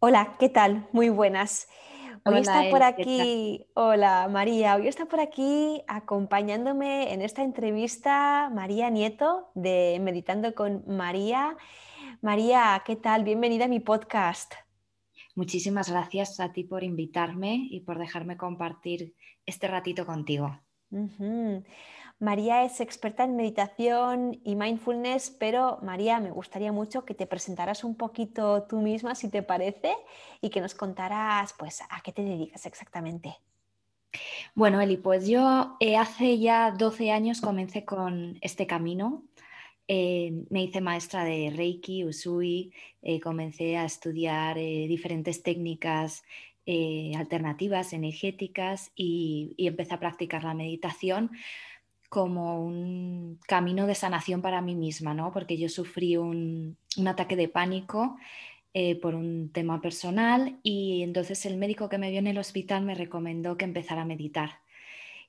Hola, ¿qué tal? Muy buenas. Hoy está por aquí, hola María, hoy está por aquí acompañándome en esta entrevista María Nieto de Meditando con María. María, ¿qué tal? Bienvenida a mi podcast. Muchísimas gracias a ti por invitarme y por dejarme compartir este ratito contigo. María es experta en meditación y mindfulness, pero María, me gustaría mucho que te presentaras un poquito tú misma, si te parece, y que nos contaras, pues, a qué te dedicas exactamente. Bueno, Eli, pues yo eh, hace ya 12 años comencé con este camino. Eh, me hice maestra de Reiki, Usui, eh, comencé a estudiar diferentes técnicas alternativas, energéticas y, y empecé a practicar la meditación como un camino de sanación para mí misma, ¿no? Porque yo sufrí un, ataque de pánico eh, por un tema personal y entonces el médico que me vio en el hospital me recomendó que empezara a meditar,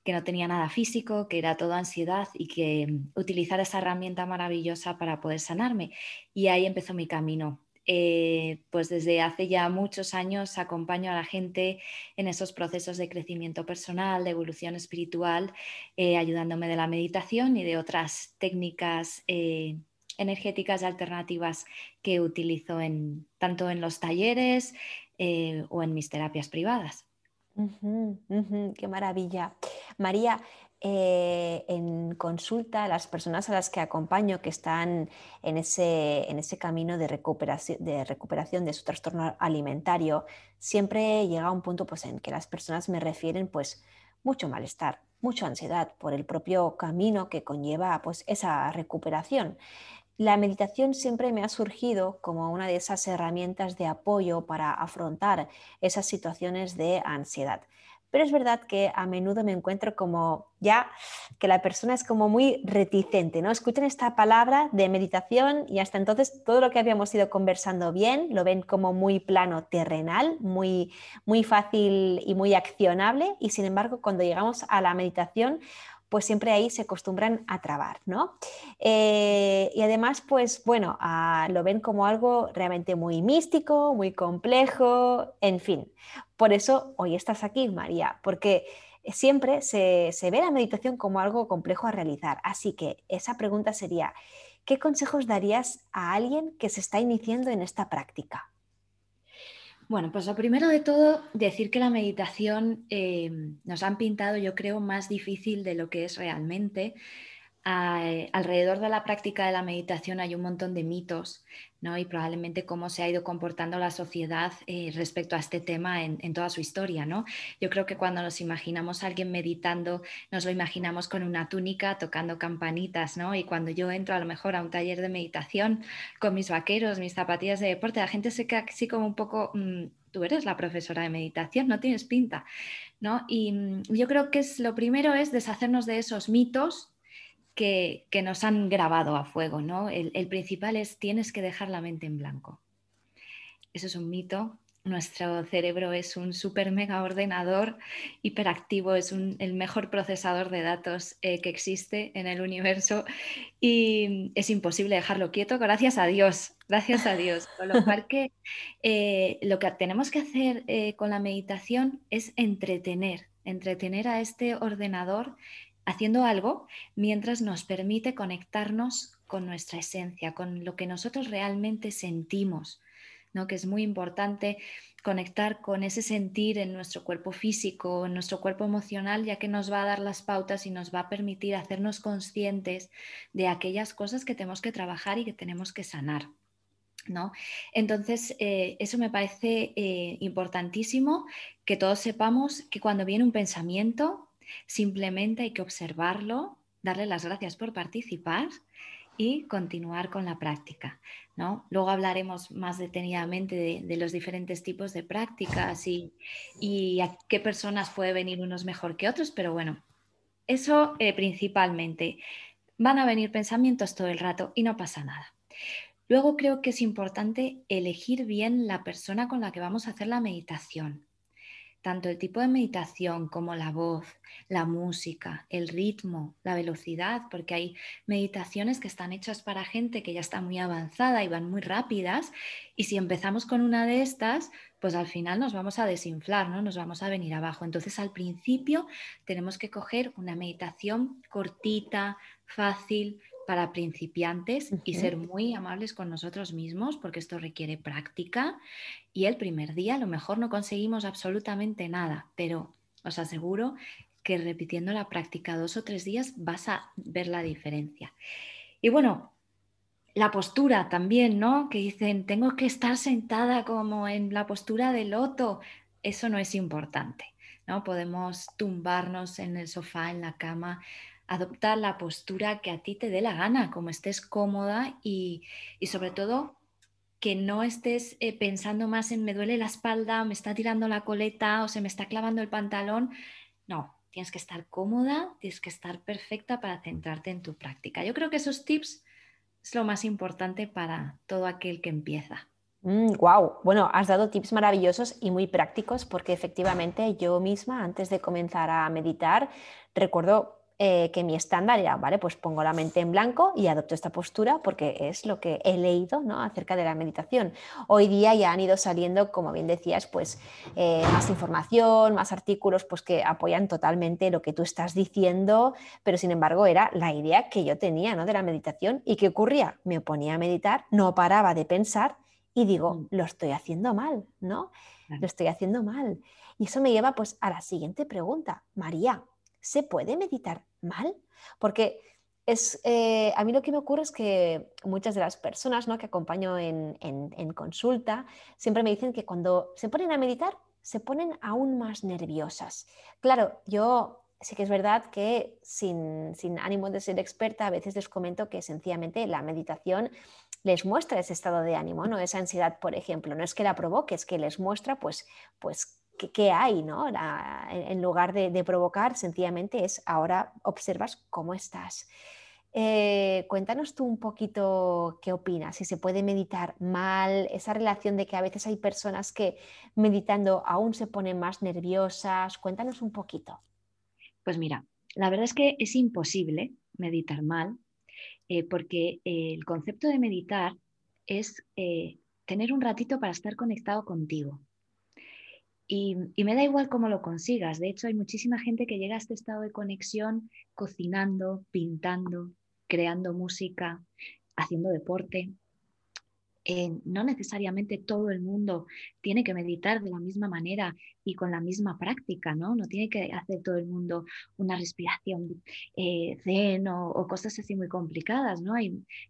que no tenía nada físico, que era todo ansiedad y que mm, utilizara esa herramienta maravillosa para poder sanarme. Y ahí empezó mi camino. Eh, pues desde hace ya muchos años acompaño a la gente en esos procesos de crecimiento personal, de evolución espiritual, eh, ayudándome de la meditación y de otras técnicas eh, energéticas alternativas que utilizo en, tanto en los talleres o en mis terapias privadas. qué maravilla. María, eh, en consulta las personas a las que acompaño que están en ese, en ese camino de recuperación, de recuperación de su trastorno alimentario, siempre llega a un punto pues, en que las personas me refieren pues, mucho malestar, mucha ansiedad por el propio camino que conlleva pues, esa recuperación. La meditación siempre me ha surgido como una de esas herramientas de apoyo para afrontar esas situaciones de ansiedad. Pero es verdad que a menudo me encuentro como ya que la persona es como muy reticente, ¿no? Escuchan esta palabra de meditación y hasta entonces todo lo que habíamos ido conversando bien lo ven como muy plano terrenal, muy, muy fácil y muy accionable y sin embargo cuando llegamos a la meditación pues siempre ahí se acostumbran a trabar, ¿no? Eh, y además, pues bueno, ah, lo ven como algo realmente muy místico, muy complejo, en fin. Por eso hoy estás aquí, María, porque siempre se, se ve la meditación como algo complejo a realizar. Así que esa pregunta sería, ¿qué consejos darías a alguien que se está iniciando en esta práctica? Bueno, pues lo primero de todo, decir que la meditación eh, nos han pintado, yo creo, más difícil de lo que es realmente. Alrededor de la práctica de la meditación hay un montón de mitos ¿no? y probablemente cómo se ha ido comportando la sociedad eh, respecto a este tema en, toda su historia. ¿no? Yo creo que cuando nos imaginamos a alguien meditando, nos lo imaginamos con una túnica tocando campanitas ¿no? y cuando yo entro a lo mejor a un taller de meditación con mis vaqueros, mis zapatillas de deporte, la gente se queda así como un poco... Mm, tú eres la profesora de meditación, no tienes pinta, ¿no? Y mm, yo creo que lo primero es deshacernos de esos mitos que, nos han grabado a fuego, ¿no? El, principal es tienes que dejar la mente en blanco. Eso es un mito. Nuestro cerebro es un super mega ordenador hiperactivo, es el mejor procesador de datos eh, que existe en el universo y es imposible dejarlo quieto, gracias a Dios, gracias a Dios. Con lo cual que eh, lo que tenemos que hacer eh, con la meditación es entretener, entretener a este ordenador haciendo algo mientras nos permite conectarnos con nuestra esencia, con lo que nosotros realmente sentimos, ¿no? que es muy importante conectar con ese sentir en nuestro cuerpo físico, en nuestro cuerpo emocional, ya que nos va a dar las pautas y nos va a permitir hacernos conscientes de aquellas cosas que tenemos que trabajar y que tenemos que sanar. ¿No? Entonces, eh, eso me parece eh, importantísimo que todos sepamos que cuando viene un pensamiento, Simplemente hay que observarlo, darle las gracias por participar y continuar con la práctica. ¿no? Luego hablaremos más detenidamente de, los diferentes tipos de prácticas y, a qué personas puede venir unos mejor que otros, pero bueno, eso eh, principalmente. Van a venir pensamientos todo el rato y no pasa nada. Luego creo que es importante elegir bien la persona con la que vamos a hacer la meditación tanto el tipo de meditación como la voz, la música, el ritmo, la velocidad, porque hay meditaciones que están hechas para gente que ya está muy avanzada y van muy rápidas, y si empezamos con una de estas, pues al final nos vamos a desinflar, ¿no? Nos vamos a venir abajo. Entonces al principio tenemos que coger una meditación cortita, fácil, para principiantes y ser muy amables con nosotros mismos, porque esto requiere práctica. Y el primer día a lo mejor no conseguimos absolutamente nada, pero os aseguro que repitiendo la práctica dos o tres días vas a ver la diferencia. Y bueno, la postura también, ¿no? Que dicen, tengo que estar sentada como en la postura de loto. Eso no es importante, ¿no? Podemos tumbarnos en el sofá, en la cama, adopta la postura que a ti te dé la gana, como estés cómoda y, sobre todo que no estés eh, pensando más en me duele la espalda, me está tirando la coleta o se me está clavando el pantalón. No, tienes que estar cómoda, tienes que estar perfecta para centrarte en tu práctica. Yo creo que esos tips es lo más importante para todo aquel que empieza. wow, mm, bueno, has dado tips maravillosos y muy prácticos porque efectivamente yo misma antes de comenzar a meditar recuerdo eh, que mi estándar era, vale, pues pongo la mente en blanco y adopto esta postura porque es lo que he leído ¿no? acerca de la meditación. Hoy día ya han ido saliendo, como bien decías, pues eh, más información, más artículos pues que apoyan totalmente lo que tú estás diciendo, pero sin embargo era la idea que yo tenía ¿no? de la meditación y qué ocurría, me ponía a meditar, no paraba de pensar y digo, mm. lo estoy haciendo mal, ¿no? Lo estoy haciendo mal. Y eso me lleva pues a la siguiente pregunta. María, ¿se puede meditar mal? Porque es, eh, a mí lo que me ocurre es que muchas de las personas ¿no? que acompaño en, consulta siempre me dicen que cuando se ponen a meditar se ponen aún más nerviosas. Claro, yo sí que es verdad que sin, sin, ánimo de ser experta, a veces les comento que sencillamente la meditación les muestra ese estado de ánimo, ¿no? Esa ansiedad, por ejemplo. No es que la provoque, es que les muestra pues, pues qué hay, ¿no? en lugar de, provocar, sencillamente es ahora observas cómo estás. Eh, cuéntanos tú un poquito qué opinas, si se puede meditar mal, esa relación de que a veces hay personas que meditando aún se ponen más nerviosas, cuéntanos un poquito. Pues mira, la verdad es que es imposible meditar mal, eh, porque el concepto de meditar es eh, tener un ratito para estar conectado contigo. Y, me da igual cómo lo consigas. De hecho, hay muchísima gente que llega a este estado de conexión cocinando, pintando, creando música, haciendo deporte. Eh, no necesariamente todo el mundo tiene que meditar de la misma manera y con la misma práctica, ¿no? No tiene que hacer todo el mundo una respiración eh, zen o, cosas así muy complicadas, ¿no?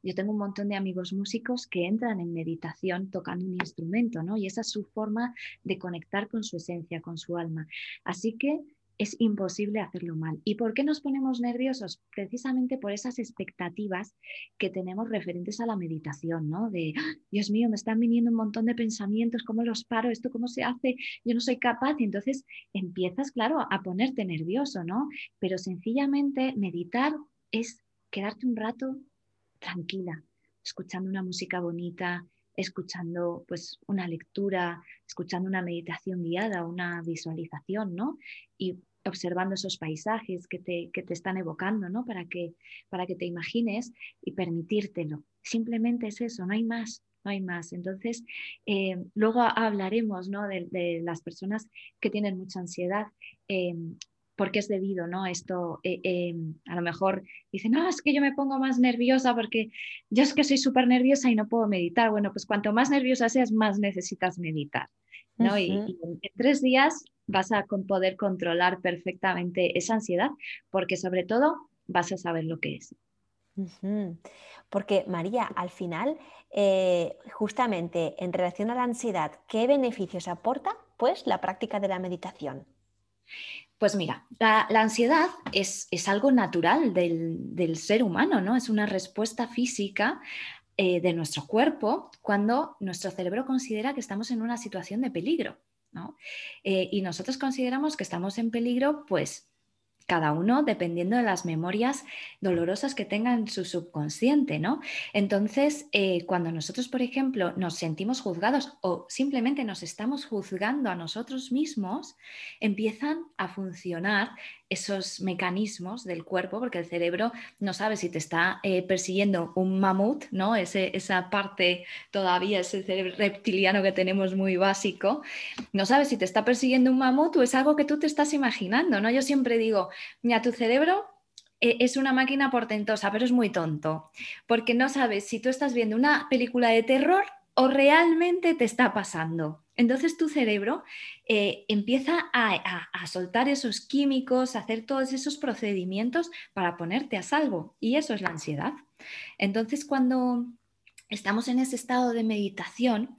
yo tengo un montón de amigos músicos que entran en meditación tocando un instrumento, ¿no? Y esa es su forma de conectar con su esencia, con su alma. Así que es imposible hacerlo mal. ¿Y por qué nos ponemos nerviosos? Precisamente por esas expectativas que tenemos referentes a la meditación, ¿no? De, ¡Ah! Dios mío, me están viniendo un montón de pensamientos, ¿cómo los paro? ¿Esto cómo se hace? Yo no soy capaz. Y entonces empiezas, claro, a ponerte nervioso, ¿no? Pero sencillamente meditar es quedarte un rato tranquila, escuchando una música bonita, escuchando pues una lectura, escuchando una meditación guiada, una visualización, ¿no? Y observando esos paisajes que te, que te están evocando, ¿no? Para que, para que te imagines y permitírtelo. Simplemente es eso, no hay más, no hay más. Entonces, eh, luego hablaremos ¿no? de, las personas que tienen mucha ansiedad. Eh, porque es debido, ¿no? Esto, eh, a lo mejor dicen, no, es que yo me pongo más nerviosa porque yo es que soy súper nerviosa y no puedo meditar. Bueno, pues cuanto más nerviosa seas, más necesitas meditar, ¿no? y, en tres días vas a poder controlar perfectamente esa ansiedad, porque sobre todo vas a saber lo que es. Porque María, al final, eh, justamente en relación a la ansiedad, ¿qué beneficios aporta pues la práctica de la meditación? Pues mira, la, ansiedad es, algo natural del, ser humano, ¿no? Es una respuesta física eh, de nuestro cuerpo cuando nuestro cerebro considera que estamos en una situación de peligro. ¿no? Eh, y nosotros consideramos que estamos en peligro, pues cada uno dependiendo de las memorias dolorosas que tenga en su subconsciente, ¿no? Entonces, eh, cuando nosotros, por ejemplo, nos sentimos juzgados o simplemente nos estamos juzgando a nosotros mismos, empiezan a funcionar esos mecanismos del cuerpo, porque el cerebro no sabe si te está eh, persiguiendo un mamut, ¿no? esa parte todavía, ese cerebro reptiliano que tenemos muy básico, no sabe si te está persiguiendo un mamut o es algo que tú te estás imaginando, ¿no? Yo siempre digo, mira, tu cerebro eh, es una máquina portentosa, pero es muy tonto, porque no sabes si tú estás viendo una película de terror o realmente te está pasando. Entonces tu cerebro eh, empieza a, soltar esos químicos, a hacer todos esos procedimientos para ponerte a salvo. Y eso es la ansiedad. Entonces cuando estamos en ese estado de meditación,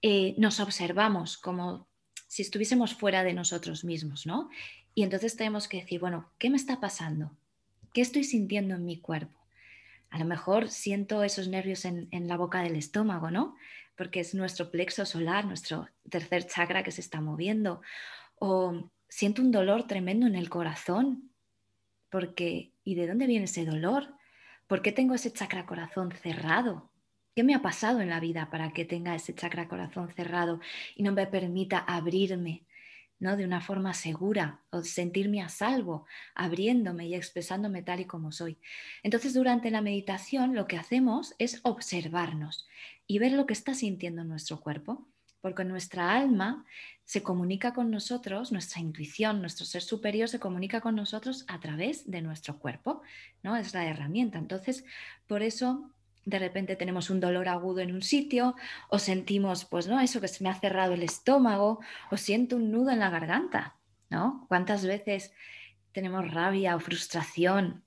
eh, nos observamos como si estuviésemos fuera de nosotros mismos, ¿no? Y entonces tenemos que decir, bueno, ¿qué me está pasando? ¿Qué estoy sintiendo en mi cuerpo? A lo mejor siento esos nervios en, en la boca del estómago, ¿no? Porque es nuestro plexo solar, nuestro tercer chakra que se está moviendo. O siento un dolor tremendo en el corazón, porque ¿y de dónde viene ese dolor? ¿Por qué tengo ese chakra corazón cerrado? ¿Qué me ha pasado en la vida para que tenga ese chakra corazón cerrado y no me permita abrirme ¿no? de una forma segura o sentirme a salvo, abriéndome y expresándome tal y como soy. Entonces, durante la meditación lo que hacemos es observarnos y ver lo que está sintiendo nuestro cuerpo, porque nuestra alma se comunica con nosotros, nuestra intuición, nuestro ser superior se comunica con nosotros a través de nuestro cuerpo, ¿no? Es la herramienta. Entonces, por eso de repente tenemos un dolor agudo en un sitio o sentimos, pues no, eso que se me ha cerrado el estómago o siento un nudo en la garganta, ¿no? ¿Cuántas veces tenemos rabia o frustración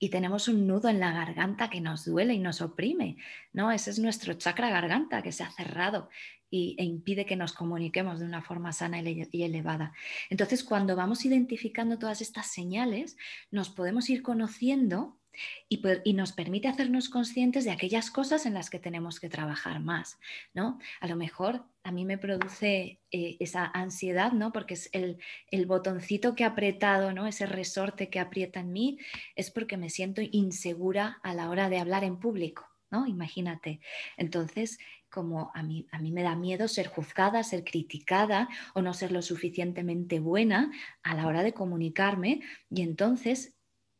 y tenemos un nudo en la garganta que nos duele y nos oprime, ¿no? Ese es nuestro chakra garganta que se ha cerrado y, e impide que nos comuniquemos de una forma sana y elevada. Entonces, cuando vamos identificando todas estas señales, nos podemos ir conociendo y, nos permite hacernos conscientes de aquellas cosas en las que tenemos que trabajar más, ¿no? A lo mejor a mí me produce eh, esa ansiedad, ¿no? Porque es el, botoncito que ha apretado, ¿no? Ese resorte que aprieta en mí, es porque me siento insegura a la hora de hablar en público, ¿no? Imagínate. Entonces, como a mí, a mí me da miedo ser juzgada, ser criticada o no ser lo suficientemente buena a la hora de comunicarme y entonces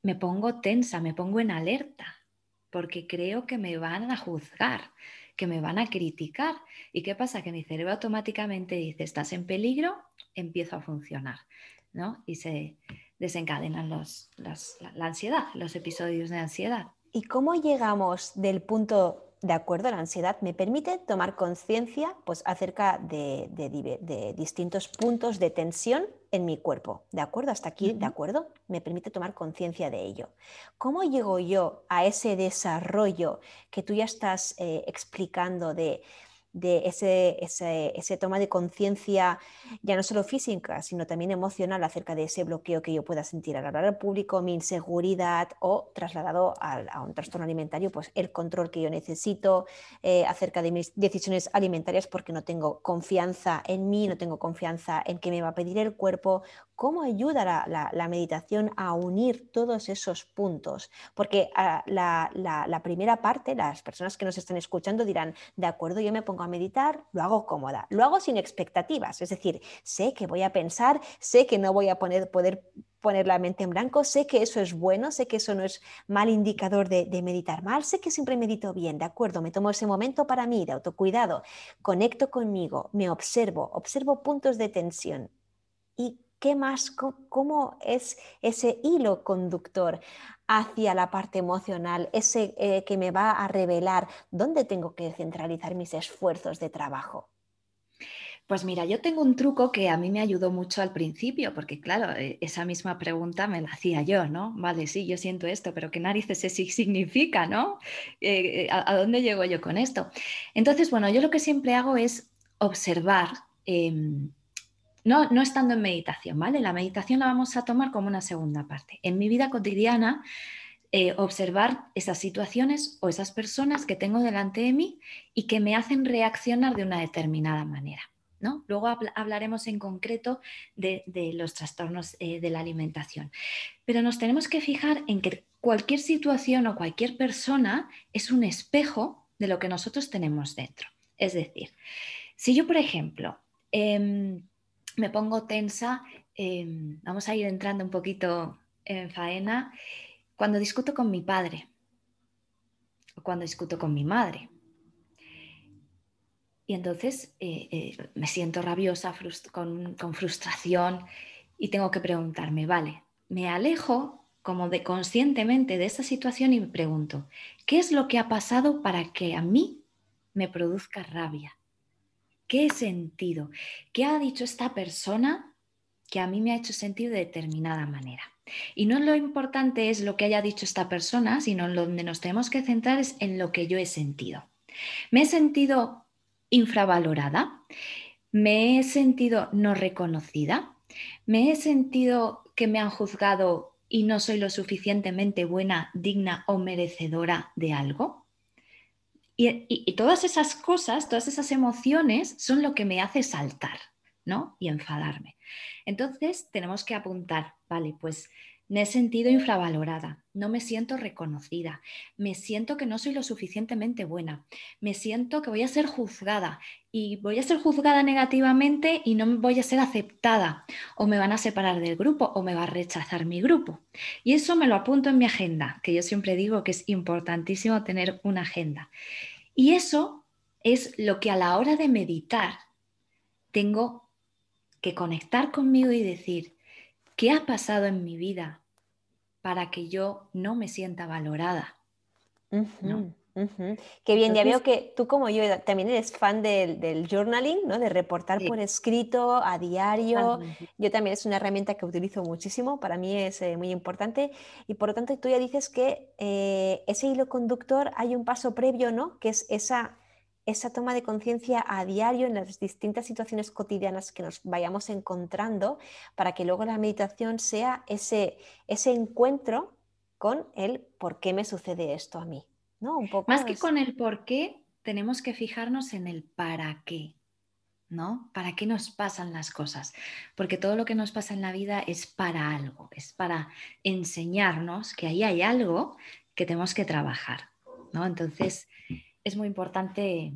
me pongo tensa, me pongo en alerta, porque creo que me van a juzgar, que me van a criticar. ¿Y qué pasa? Que mi cerebro automáticamente dice, estás en peligro, empiezo a funcionar, ¿no? Y se desencadenan los, la ansiedad, los episodios de ansiedad. ¿Y cómo llegamos del punto de acuerdo la ansiedad me permite tomar conciencia pues, acerca de, distintos puntos de tensión en mi cuerpo. ¿De acuerdo? Hasta aquí, ¿de acuerdo? Me permite tomar conciencia de ello. ¿Cómo llego yo a ese desarrollo que tú ya estás eh, explicando de de ese, ese, toma de conciencia, ya no solo física, sino también emocional acerca de ese bloqueo que yo pueda sentir al hablar al público, mi inseguridad o trasladado a, un trastorno alimentario, pues el control que yo necesito eh, acerca de mis decisiones alimentarias porque no tengo confianza en mí, no tengo confianza en qué me va a pedir el cuerpo, ¿Cómo ayuda la, meditación a unir todos esos puntos? Porque ah, la, primera parte, las personas que nos están escuchando dirán, de acuerdo, yo me pongo a meditar, lo hago cómoda, lo hago sin expectativas, es decir, sé que voy a pensar, sé que no voy a poder poner la mente en blanco, sé que eso es bueno, sé que eso no es mal indicador de, de meditar mal, sé que siempre medito bien, de acuerdo, me tomo ese momento para mí de autocuidado, conecto conmigo, me observo, observo puntos de tensión. ¿Y ¿qué más, cómo es ese hilo conductor hacia la parte emocional, ese eh, que me va a revelar dónde tengo que centralizar mis esfuerzos de trabajo? Pues mira, yo tengo un truco que a mí me ayudó mucho al principio, porque claro, eh, esa misma pregunta me la hacía yo, ¿no? Vale, sí, yo siento esto, pero ¿qué narices significa, no? Eh, ¿a, dónde llego yo con esto? Entonces, bueno, yo lo que siempre hago es observar. Em, no, no estando en meditación, ¿vale? La meditación la vamos a tomar como una segunda parte. En mi vida cotidiana, eh, observar esas situaciones o esas personas que tengo delante de mí y que me hacen reaccionar de una determinada manera. ¿no? Luego hablaremos en concreto de, los trastornos eh, de la alimentación. Pero nos tenemos que fijar en que cualquier situación o cualquier persona es un espejo de lo que nosotros tenemos dentro. Es decir, si yo, por ejemplo, em, me pongo tensa, em, vamos a ir entrando un poquito en faena, cuando discuto con mi padre o cuando discuto con mi madre. Y entonces eh, eh, me siento rabiosa, con, con frustración y tengo que preguntarme, vale, me alejo como de conscientemente de esa situación y me pregunto, ¿qué es lo que ha pasado para que a mí me produzca rabia? ¿Qué sentido? ¿Qué ha dicho esta persona que a mí me ha hecho sentir de determinada manera? Y no lo importante es lo que haya dicho esta persona, sino donde nos tenemos que centrar es en lo que yo he sentido. Me he sentido infravalorada, me he sentido no reconocida, me he sentido que me han juzgado y no soy lo suficientemente buena, digna o merecedora de algo. Y, todas esas cosas, todas esas emociones son lo que me hace saltar, ¿no? Y enfadarme. Entonces tenemos que apuntar, vale, pues me he sentido infravalorada, no me siento reconocida, me siento que no soy lo suficientemente buena, me siento que voy a ser juzgada y voy a ser juzgada negativamente y no voy a ser aceptada o me van a separar del grupo o me va a rechazar mi grupo. Y eso me lo apunto en mi agenda, que yo siempre digo que es importantísimo tener una agenda. Y eso es lo que a la hora de meditar tengo que conectar conmigo y decir, ¿Qué ha pasado en mi vida para que yo no me sienta valorada? Qué bien, ya veo que tú como yo también eres fan del, journaling, ¿no? de reportar por escrito a diario. Yo también es una herramienta que utilizo muchísimo, para mí es eh, muy importante y por lo tanto tú ya dices que eh, ese hilo conductor hay un paso previo, ¿no? que es esa esa toma de conciencia a diario en las distintas situaciones cotidianas que nos vayamos encontrando para que luego la meditación sea ese, ese encuentro con el por qué me sucede esto a mí. ¿no? Un poco Más que con el por qué, tenemos que fijarnos en el para qué. ¿no? ¿Para qué nos pasan las cosas? Porque todo lo que nos pasa en la vida es para algo, es para enseñarnos que ahí hay algo que tenemos que trabajar, ¿no? Entonces, es muy importante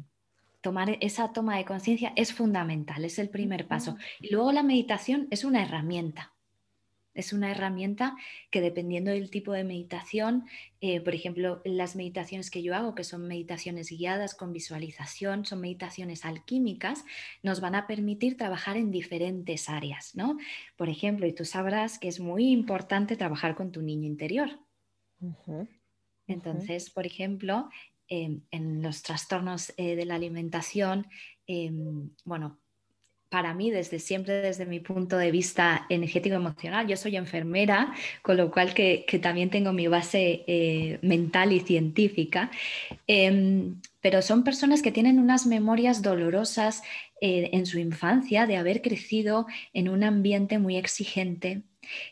tomar esa toma de conciencia, es fundamental, es el primer paso. Y luego la meditación es una herramienta. Es una herramienta que dependiendo del tipo de meditación, eh, por ejemplo, las meditaciones que yo hago, que son meditaciones guiadas con visualización, son meditaciones alquímicas, nos van a permitir trabajar en diferentes áreas, ¿no? Por ejemplo, y tú sabrás que es muy importante trabajar con tu niño interior. Entonces, por ejemplo, Em, en los trastornos eh, de la alimentación, em, bueno, para mí desde siempre, desde mi punto de vista energético emocional, yo soy enfermera, con lo cual que, también tengo mi base eh, mental y científica, em, pero son personas que tienen unas memorias dolorosas eh, en su infancia de haber crecido en un ambiente muy exigente,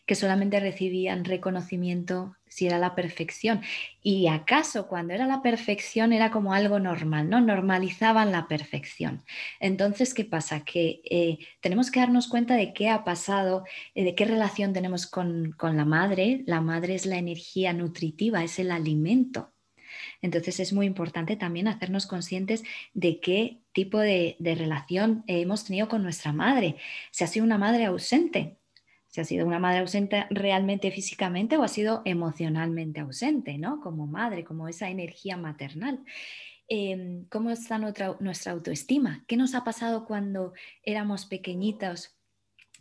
que solamente recibían reconocimiento si era la perfección. Y acaso cuando era la perfección era como algo normal, ¿no? Normalizaban la perfección. Entonces, ¿qué pasa? Que eh, tenemos que darnos cuenta de qué ha pasado, eh, de qué relación tenemos con, la madre. La madre es la energía nutritiva, es el alimento. Entonces es muy importante también hacernos conscientes de qué tipo de, de relación hemos tenido con nuestra madre. Si ha sido una madre ausente, si ha sido una madre ausente realmente físicamente o ha sido emocionalmente ausente, ¿no? Como madre, como esa energía maternal. Em, ¿Cómo está nuestra, nuestra autoestima? ¿Qué nos ha pasado cuando éramos pequeñitos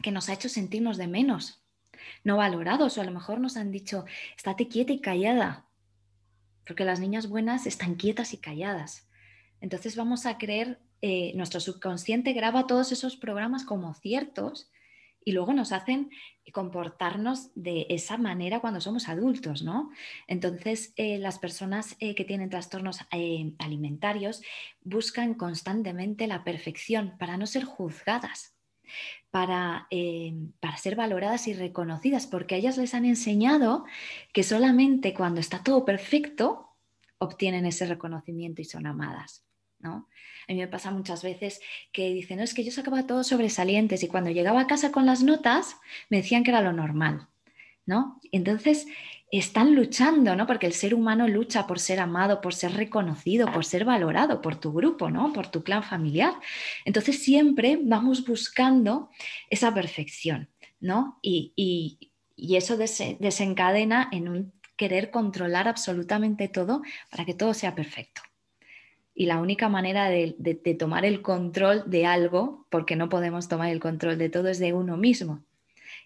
que nos ha hecho sentirnos de menos, no valorados o a lo mejor nos han dicho, estate quieta y callada, porque las niñas buenas están quietas y calladas. Entonces vamos a creer, eh, nuestro subconsciente graba todos esos programas como ciertos y luego nos hacen comportarnos de esa manera cuando somos adultos, ¿no? Entonces, eh, las personas eh, que tienen trastornos eh, alimentarios buscan constantemente la perfección para no ser juzgadas. para, para, ser valoradas y reconocidas, porque a ellas les han enseñado que solamente cuando está todo perfecto obtienen ese reconocimiento y son amadas. A mí me pasa muchas veces que dicen, no, es que yo sacaba todos sobresalientes y cuando llegaba a casa con las notas me decían que era lo normal. ¿no? Entonces, están luchando, ¿no? Porque el ser humano lucha por ser amado, por ser reconocido, por ser valorado por tu grupo, ¿no? Por tu clan familiar. Entonces siempre vamos buscando esa perfección, ¿no? Y, eso desencadena en un querer controlar absolutamente todo para que todo sea perfecto. Y la única manera de, tomar el control de algo, porque no podemos tomar el control de todo, es de uno mismo.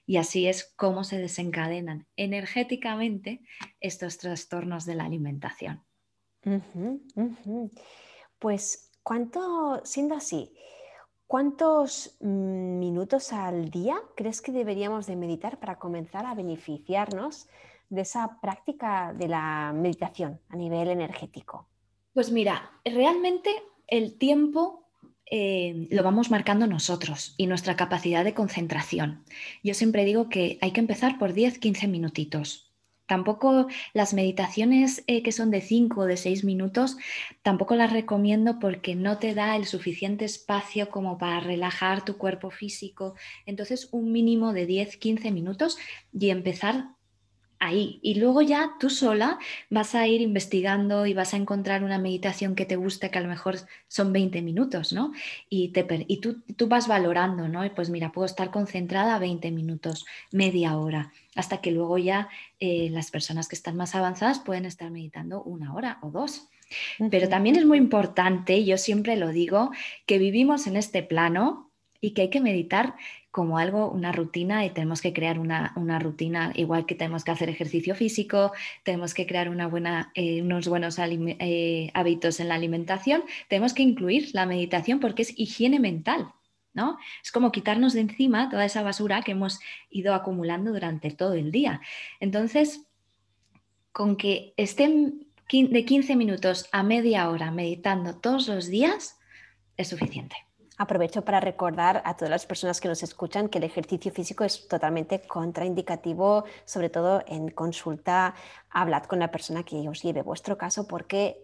Y así es como se desencadenan energéticamente estos trastornos de la alimentación. Pues, ¿cuánto, siendo así, cuántos mm, minutos al día crees que deberíamos de meditar para comenzar a beneficiarnos de esa práctica de la meditación a nivel energético? Pues mira, realmente el tiempo eh, lo vamos marcando nosotros y nuestra capacidad de concentración. Yo siempre digo que hay que empezar por 10-15 minutitos. Tampoco las meditaciones eh, que son de 5 o de 6 minutos, tampoco las recomiendo porque no te da el suficiente espacio como para relajar tu cuerpo físico. Entonces, un mínimo de 10-15 minutos y empezar ahí. Y luego ya tú sola vas a ir investigando y vas a encontrar una meditación que te guste, que a lo mejor son 20 minutos, ¿no? Y, te, y tú, tú, vas valorando, ¿no? Y pues mira, puedo estar concentrada 20 minutos, media hora, hasta que luego ya eh, las personas que están más avanzadas pueden estar meditando una hora o dos. Pero también es muy importante, yo siempre lo digo, que vivimos en este plano y que hay que meditar como algo, una rutina y tenemos que crear una, rutina, igual que tenemos que hacer ejercicio físico, tenemos que crear una buena, eh, unos buenos eh, hábitos en la alimentación, tenemos que incluir la meditación porque es higiene mental. ¿no? Es como quitarnos de encima toda esa basura que hemos ido acumulando durante todo el día. Entonces, con que estén de 15 minutos a media hora meditando todos los días, es suficiente. Aprovecho para recordar a todas las personas que nos escuchan que el ejercicio físico es totalmente contraindicativo, sobre todo en consulta. Hablad con la persona que os lleve vuestro caso porque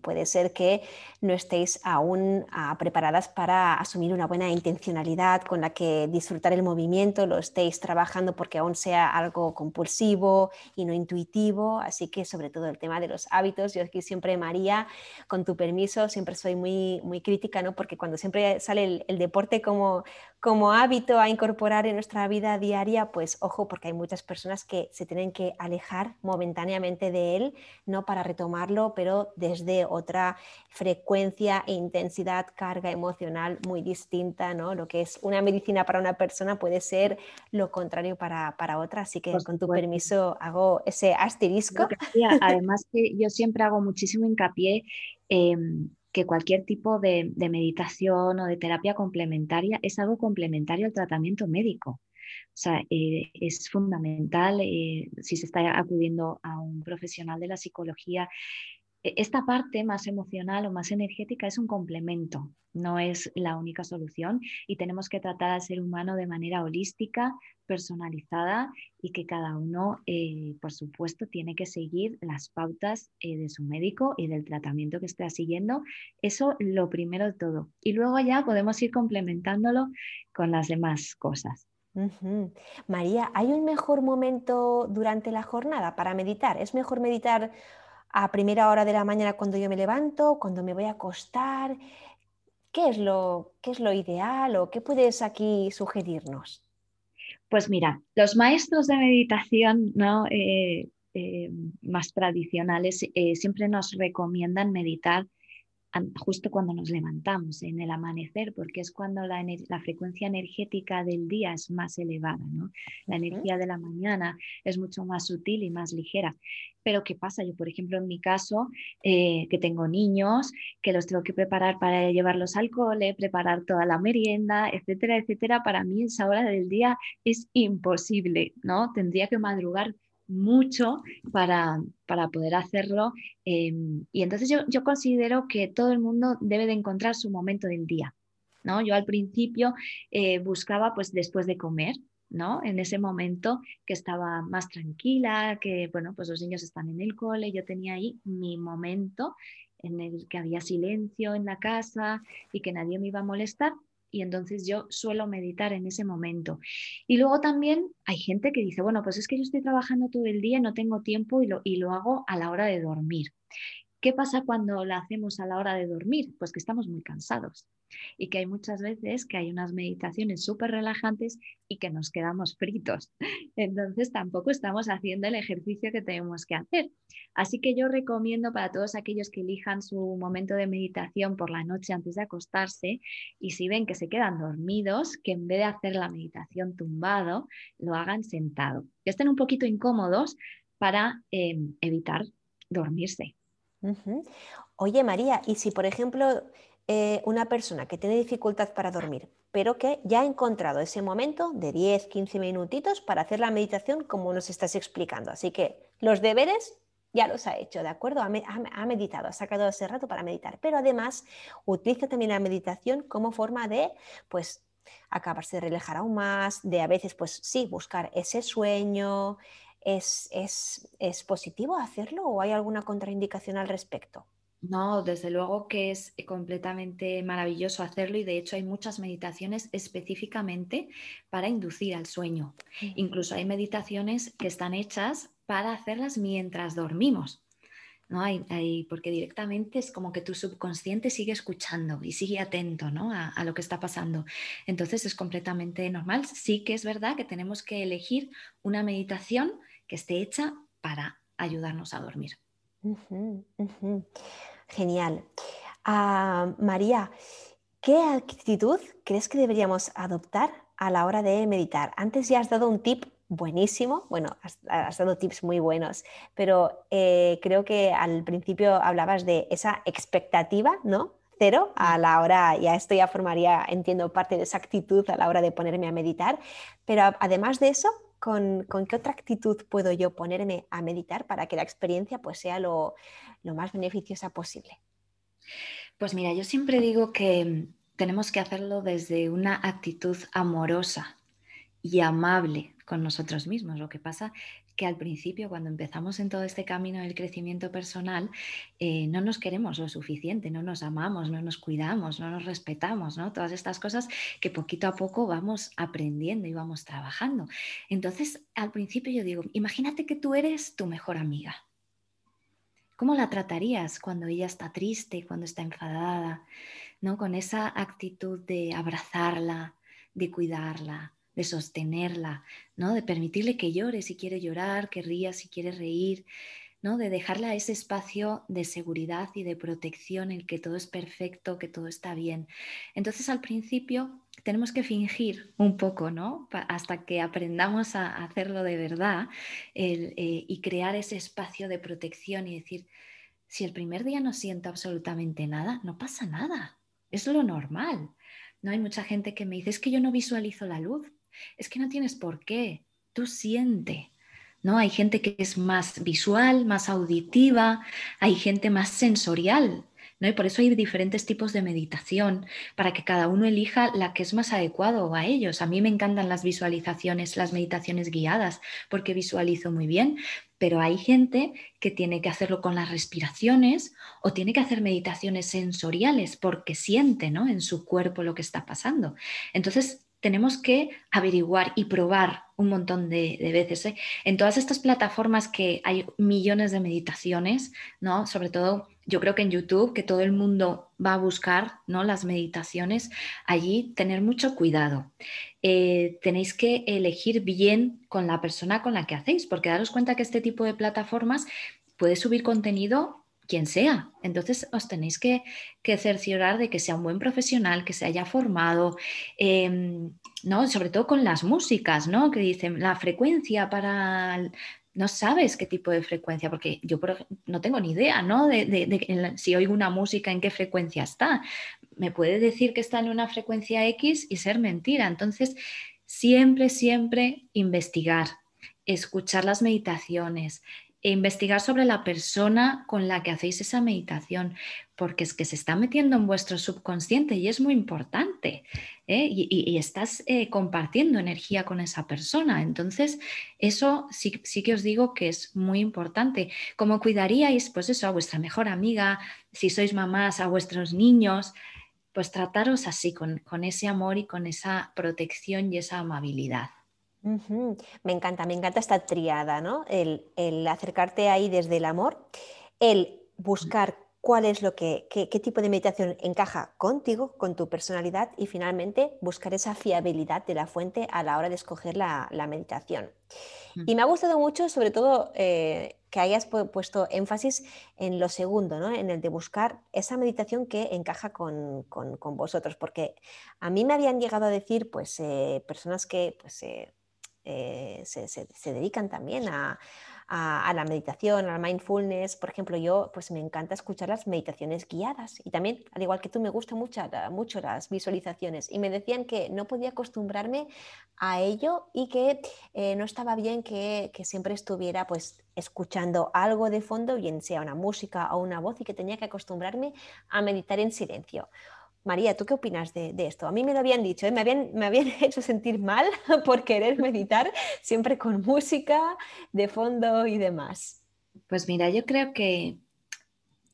puede ser que no estéis aún ah, preparadas para asumir una buena intencionalidad con la que disfrutar el movimiento, lo estéis trabajando porque aún sea algo compulsivo y no intuitivo, así que sobre todo el tema de los hábitos, yo aquí siempre María, con tu permiso, siempre soy muy, muy crítica, ¿no? porque cuando siempre sale el deporte como como hábito a incorporar en nuestra vida diaria, pues ojo, porque hay muchas personas que se tienen que alejar momentáneamente de él, no para retomarlo, pero desde otra frecuencia e intensidad, carga emocional muy distinta, ¿no? Lo que es una medicina para una persona puede ser lo contrario para, otra, así que con tu permiso hago ese asterisco. Además que yo siempre hago muchísimo hincapié en que cualquier tipo de, meditación o de terapia complementaria es algo complementario al tratamiento médico. O sea, eh, es fundamental eh, si se está acudiendo a un profesional de la psicología esta parte más emocional o más energética es un complemento, no es la única solución y tenemos que tratar al ser humano de manera holística, personalizada y que cada uno, eh, por supuesto, tiene que seguir las pautas eh, de su médico y del tratamiento que esté siguiendo. Eso lo primero de todo. Y luego ya podemos ir complementándolo con las demás cosas. María, ¿hay un mejor momento durante la jornada para meditar? ¿Es mejor meditar a primera hora de la mañana cuando yo me levanto, cuando me voy a acostar? ¿Qué es lo, qué es lo ideal o qué puedes aquí sugerirnos? Pues mira, los maestros de meditación ¿no? Eh, eh, más tradicionales eh, siempre nos recomiendan meditar justo cuando nos levantamos, en el amanecer, porque es cuando la, frecuencia energética del día es más elevada, ¿no? La energía de la mañana es mucho más sutil y más ligera. Pero ¿qué pasa? Yo, por ejemplo, en mi caso, eh, que tengo niños, que los tengo que preparar para llevarlos al cole, preparar toda la merienda, etcétera, etcétera, para mí esa hora del día es imposible, ¿no? Tendría que madrugar mucho para, poder hacerlo. Em, y entonces yo, considero que todo el mundo debe de encontrar su momento del día. ¿no? Yo al principio eh, buscaba pues después de comer, ¿no? En ese momento que estaba más tranquila, que bueno, pues los niños están en el cole, yo tenía ahí mi momento en el que había silencio en la casa y que nadie me iba a molestar y entonces yo suelo meditar en ese momento. Y luego también hay gente que dice, bueno, pues es que yo estoy trabajando todo el día, no tengo tiempo y lo, y lo hago a la hora de dormir. ¿Qué pasa cuando la hacemos a la hora de dormir? Pues que estamos muy cansados y que hay muchas veces que hay unas meditaciones súper relajantes y que nos quedamos fritos. Entonces tampoco estamos haciendo el ejercicio que tenemos que hacer. Así que yo recomiendo para todos aquellos que elijan su momento de meditación por la noche antes de acostarse y si ven que se quedan dormidos, que en vez de hacer la meditación tumbado, lo hagan sentado. Que estén un poquito incómodos para eh, evitar dormirse. Oye, María, y si por ejemplo eh, una persona que tiene dificultad para dormir, pero que ya ha encontrado ese momento de 10, 15 minutitos para hacer la meditación como nos estás explicando. Así que los deberes ya los ha hecho, ¿de acuerdo? Ha, meditado, ha sacado ese rato para meditar, pero además utiliza también la meditación como forma de, pues, acabarse de relajar aún más, de a veces, pues sí, buscar ese sueño, ¿Es, es, positivo hacerlo o hay alguna contraindicación al respecto? No, desde luego que es completamente maravilloso hacerlo y de hecho hay muchas meditaciones específicamente para inducir al sueño. Incluso hay meditaciones que están hechas para hacerlas mientras dormimos. ¿no? Hay, porque directamente es como que tu subconsciente sigue escuchando y sigue atento ¿no? a, a, lo que está pasando. Entonces es completamente normal. Sí que es verdad que tenemos que elegir una meditación que esté hecha para ayudarnos a dormir. Genial. Ah, María, ¿qué actitud crees que deberíamos adoptar a la hora de meditar? Antes ya has dado un tip buenísimo, bueno, has, dado tips muy buenos, pero eh, creo que al principio hablabas de esa expectativa, ¿no? Cero a la hora, ya esto ya formaría, entiendo, parte de esa actitud a la hora de ponerme a meditar, pero además de eso, ¿con, qué otra actitud puedo yo ponerme a meditar para que la experiencia pues, sea lo, más beneficiosa posible? Pues mira, yo siempre digo que tenemos que hacerlo desde una actitud amorosa y amable con nosotros mismos. Lo que pasa que al principio, cuando empezamos en todo este camino del crecimiento personal, eh, no nos queremos lo suficiente, no nos amamos, no nos cuidamos, no nos respetamos, ¿no? Todas estas cosas que poquito a poco vamos aprendiendo y vamos trabajando. Entonces, al principio yo digo, imagínate que tú eres tu mejor amiga. ¿Cómo la tratarías cuando ella está triste, cuando está enfadada? ¿no? Con esa actitud de abrazarla, de cuidarla, de sostenerla, ¿no? De permitirle que llore si quiere llorar, que ría si quiere reír, ¿no? De dejarle ese espacio de seguridad y de protección en el que todo es perfecto, que todo está bien. Entonces al principio tenemos que fingir un poco, ¿no? Hasta que aprendamos a hacerlo de verdad eh, y crear ese espacio de protección y decir, si el primer día no siento absolutamente nada, no pasa nada. Es lo normal. No hay mucha gente que me dice, es que yo no visualizo la luz. Es que no tienes por qué, tú siente. ¿No? Hay gente que es más visual, más auditiva, hay gente más sensorial, ¿no? Y por eso hay diferentes tipos de meditación, para que cada uno elija la que es más adecuado a ellos. A mí me encantan las visualizaciones, las meditaciones guiadas, porque visualizo muy bien, pero hay gente que tiene que hacerlo con las respiraciones o tiene que hacer meditaciones sensoriales porque siente ¿no? en su cuerpo lo que está pasando. Entonces, tenemos que averiguar y probar un montón de, veces. ¿eh? En todas estas plataformas que hay millones de meditaciones, ¿no? Sobre todo, yo creo que en YouTube, que todo el mundo va a buscar ¿no? las meditaciones, allí tener mucho cuidado. Eh, tenéis que elegir bien con la persona con la que hacéis, porque daros cuenta que este tipo de plataformas puede subir contenido quien sea. Entonces os tenéis que, cerciorar de que sea un buen profesional, que se haya formado, em, ¿no? sobre todo con las músicas, ¿no? que dicen la frecuencia para... No sabes qué tipo de frecuencia, porque yo no tengo ni idea ¿no? de, si oigo una música en qué frecuencia está. Me puede decir que está en una frecuencia X y ser mentira. Entonces, siempre, siempre investigar, escuchar las meditaciones, e investigar sobre la persona con la que hacéis esa meditación, porque es que se está metiendo en vuestro subconsciente y es muy importante. ¿eh? Y, estás eh, compartiendo energía con esa persona. Entonces, eso sí, sí, que os digo que es muy importante. Como cuidaríais, pues eso, a vuestra mejor amiga, si sois mamás, a vuestros niños, pues trataros así, con, con ese amor y con esa protección y esa amabilidad. Me encanta, me encanta esta triada, ¿no? El, acercarte ahí desde el amor, el buscar cuál es lo que, qué, tipo de meditación encaja contigo, con tu personalidad y finalmente buscar esa fiabilidad de la fuente a la hora de escoger la, meditación. Mm. Y me ha gustado mucho, sobre todo, eh, que hayas puesto énfasis en lo segundo, ¿no? en el de buscar esa meditación que encaja con, vosotros, porque a mí me habían llegado a decir pues, eh, personas que pues, eh, eh, se, dedican también a, la meditación, al mindfulness. Por ejemplo, yo pues me encanta escuchar las meditaciones guiadas y también, al igual que tú, me gustan mucho, mucho las visualizaciones. Y me decían que no podía acostumbrarme a ello y que eh, no estaba bien que, que, siempre estuviera pues escuchando algo de fondo, bien sea una música o una voz, y que tenía que acostumbrarme a meditar en silencio. María, ¿tú qué opinas de, esto? A mí me lo habían dicho, ¿eh? me, habían, me, habían, hecho sentir mal por querer meditar siempre con música de fondo y demás. Pues mira, yo creo que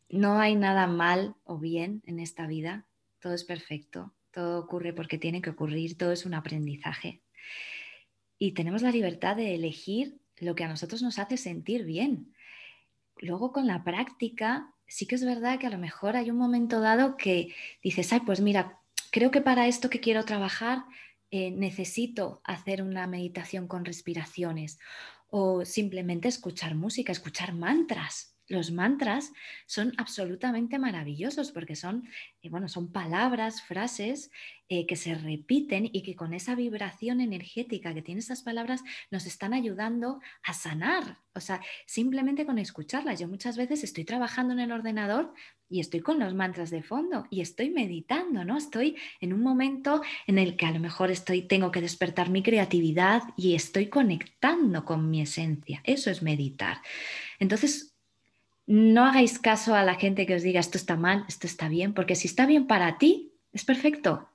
no hay nada mal o bien en esta vida, todo es perfecto, todo ocurre porque tiene que ocurrir, todo es un aprendizaje. Y tenemos la libertad de elegir lo que a nosotros nos hace sentir bien. Luego con la práctica sí que es verdad que a lo mejor hay un momento dado que dices, ay, pues mira, creo que para esto que quiero trabajar eh, necesito hacer una meditación con respiraciones o simplemente escuchar música, escuchar mantras. Los mantras son absolutamente maravillosos porque son, eh, bueno, son palabras, frases eh, que se repiten y que con esa vibración energética que tienen esas palabras nos están ayudando a sanar. O sea, simplemente con escucharlas. Yo muchas veces estoy trabajando en el ordenador y estoy con los mantras de fondo y estoy meditando, ¿no? Estoy en un momento en el que a lo mejor estoy, tengo que despertar mi creatividad y estoy conectando con mi esencia. Eso es meditar. Entonces, no hagáis caso a la gente que os diga esto está mal, esto está bien, porque si está bien para ti, es perfecto.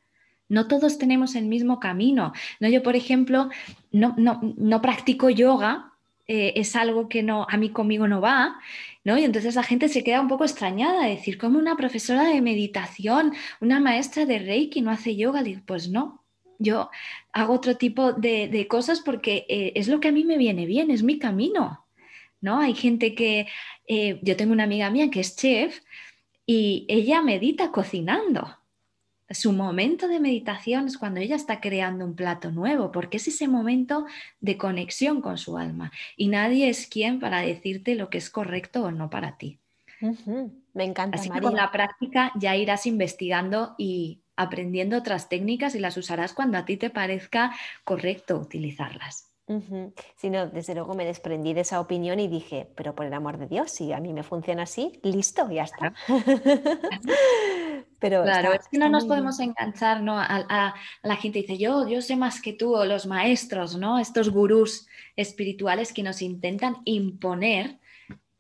No todos tenemos el mismo camino. No, yo, por ejemplo, no, no, practico yoga, eh, es algo que no, a mí conmigo no va, ¿no? Y entonces la gente se queda un poco extrañada, decir, como una profesora de meditación, una maestra de Reiki no hace yoga? pues no, yo hago otro tipo de, cosas porque eh, es lo que a mí me viene bien, es mi camino. ¿no? Hay gente que, eh, yo tengo una amiga mía que es chef y ella medita cocinando. Su momento de meditación es cuando ella está creando un plato nuevo, porque es ese momento de conexión con su alma y nadie es quien para decirte lo que es correcto o no para ti. Me encanta. Así que con la práctica ya irás investigando y aprendiendo otras técnicas y las usarás cuando a ti te parezca correcto utilizarlas. Sí, no, desde luego me desprendí de esa opinión y dije, pero por el amor de Dios, si a mí me funciona así, listo, ya está. pero claro, es que no nos podemos enganchar ¿no? a, la gente dice, yo, yo sé más que tú, o los maestros, ¿no? Estos gurús espirituales que nos intentan imponer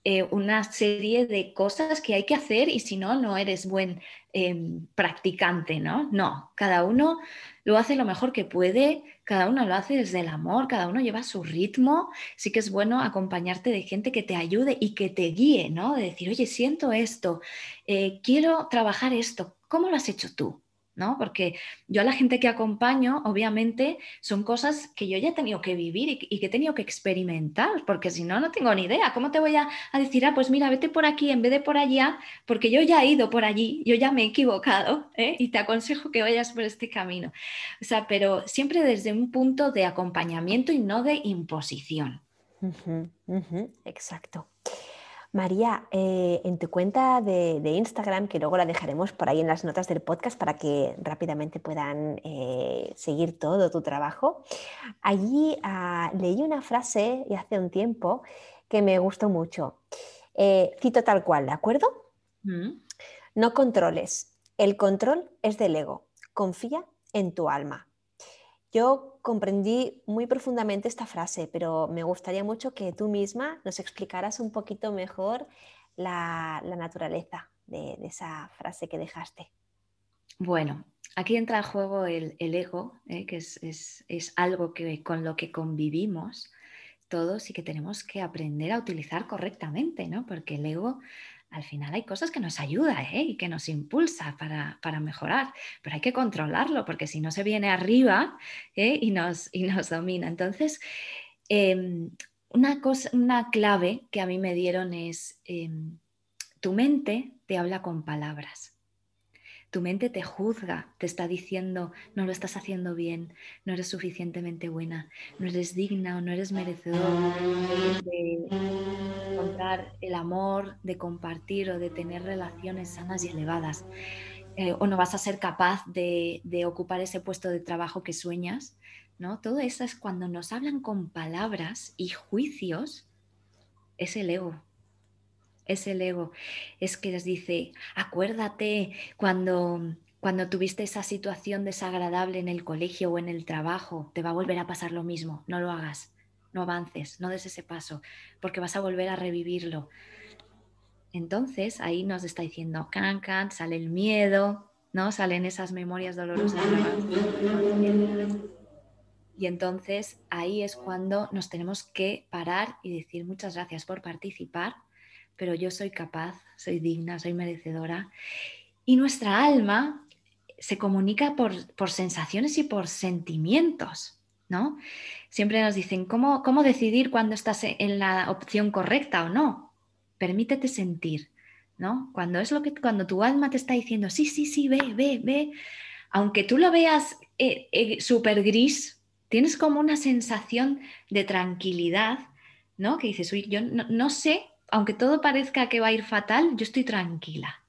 eh, una serie de cosas que hay que hacer y si no, no eres buen em, practicante, ¿no? No, cada uno lo hace lo mejor que puede, cada uno lo hace desde el amor, cada uno lleva su ritmo. Sí que es bueno acompañarte de gente que te ayude y que te guíe, ¿no? De decir, oye, siento esto, eh, quiero trabajar esto, ¿cómo lo has hecho tú? Porque yo a la gente que acompaño, obviamente, son cosas que yo ya he tenido que vivir y, que he tenido que experimentar, porque si no, no tengo ni idea. ¿Cómo te voy a, decir, ah, pues mira, vete por aquí en vez de por allá? Porque yo ya he ido por allí, yo ya me he equivocado ¿eh? y te aconsejo que vayas por este camino. O sea, pero siempre desde un punto de acompañamiento y no de imposición. exacto. María, eh, en tu cuenta de, Instagram, que luego la dejaremos por ahí en las notas del podcast para que rápidamente puedan eh, seguir todo tu trabajo, allí ah, leí una frase y hace un tiempo que me gustó mucho. Eh, cito tal cual, ¿de acuerdo? Mm. No controles, el control es del ego, confía en tu alma. Yo comprendí muy profundamente esta frase, pero me gustaría mucho que tú misma nos explicaras un poquito mejor la, naturaleza de, esa frase que dejaste. Bueno, aquí entra en juego el, ego, ¿eh? que es, es, algo que, con lo que convivimos todos y que tenemos que aprender a utilizar correctamente, ¿no? Porque el ego al final hay cosas que nos ayuda ¿eh? y que nos impulsa para, mejorar, pero hay que controlarlo porque si no se viene arriba ¿eh? y, nos, y, nos, domina. Entonces, em, una, cosa, una clave que a mí me dieron es, em, tu mente te habla con palabras. Tu mente te juzga, te está diciendo, no lo estás haciendo bien, no eres suficientemente buena, no eres digna o no eres merecedor de encontrar el amor, de compartir o de tener relaciones sanas y elevadas. Eh, o no vas a ser capaz de, de, ocupar ese puesto de trabajo que sueñas, ¿no? Todo eso es cuando nos hablan con palabras y juicios, es el ego, es el ego. Es que les dice, acuérdate cuando, cuando tuviste esa situación desagradable en el colegio o en el trabajo, te va a volver a pasar lo mismo, no lo hagas, no avances, no des ese paso, porque vas a volver a revivirlo. Entonces ahí nos está diciendo, can, can, sale el miedo, ¿no? Salen esas memorias dolorosas. Y entonces ahí es cuando nos tenemos que parar y decir muchas gracias por participar, pero yo soy capaz, soy digna, soy merecedora. Y nuestra alma se comunica por, sensaciones y por sentimientos, ¿no? Siempre nos dicen, ¿cómo, ¿cómo decidir cuando estás en la opción correcta o no? Permítete sentir, ¿no? Cuando es lo que cuando tu alma te está diciendo, sí, sí, sí, ve, ve, ve, aunque tú lo veas eh, eh, súper gris, tienes como una sensación de tranquilidad, ¿no? Que dices, uy, yo no sé aunque todo parezca que va a ir fatal, yo estoy tranquila,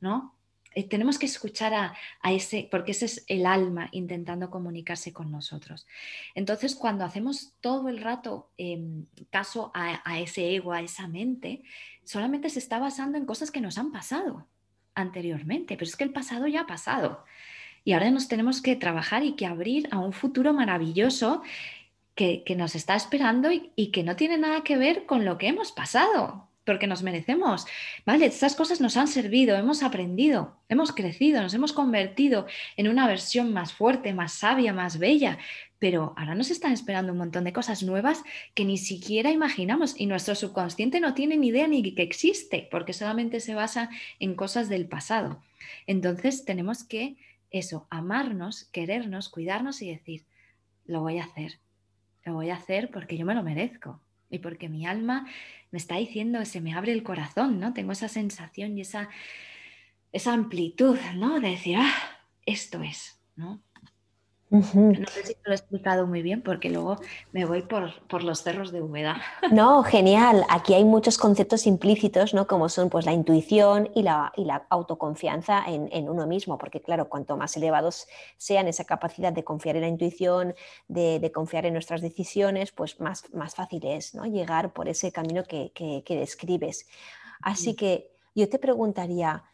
¿no? Eh, tenemos que escuchar a, ese, porque ese es el alma intentando comunicarse con nosotros. Entonces, cuando hacemos todo el rato em, caso a ese ego, a esa mente, solamente se está basando en cosas que nos han pasado anteriormente, pero es que el pasado ya ha pasado. Y ahora nos tenemos que trabajar y que abrir a un futuro maravilloso que, nos está esperando y, que no tiene nada que ver con lo que hemos pasado, porque nos merecemos. Vale, estas cosas nos han servido, hemos aprendido, hemos crecido, nos hemos convertido en una versión más fuerte, más sabia, más bella, pero ahora nos están esperando un montón de cosas nuevas que ni siquiera imaginamos y nuestro subconsciente no tiene ni idea ni que existe, porque solamente se basa en cosas del pasado. Entonces tenemos que eso, amarnos, querernos, cuidarnos y decir, lo voy a hacer, lo voy a hacer porque yo me lo merezco y porque mi alma me está diciendo, se me abre el corazón, ¿no? Tengo esa sensación y esa, esa amplitud, ¿no? De decir, ah, esto es, ¿no? No sé si lo he explicado muy bien porque luego me voy por, los cerros de humedad. No, genial. Aquí hay muchos conceptos implícitos, ¿no? Como son pues, la intuición y la, la autoconfianza en, uno mismo, porque claro, cuanto más elevados sean esa capacidad de confiar en la intuición, de, confiar en nuestras decisiones, pues más, más fácil es ¿no? llegar por ese camino que, que describes. Así que yo te preguntaría,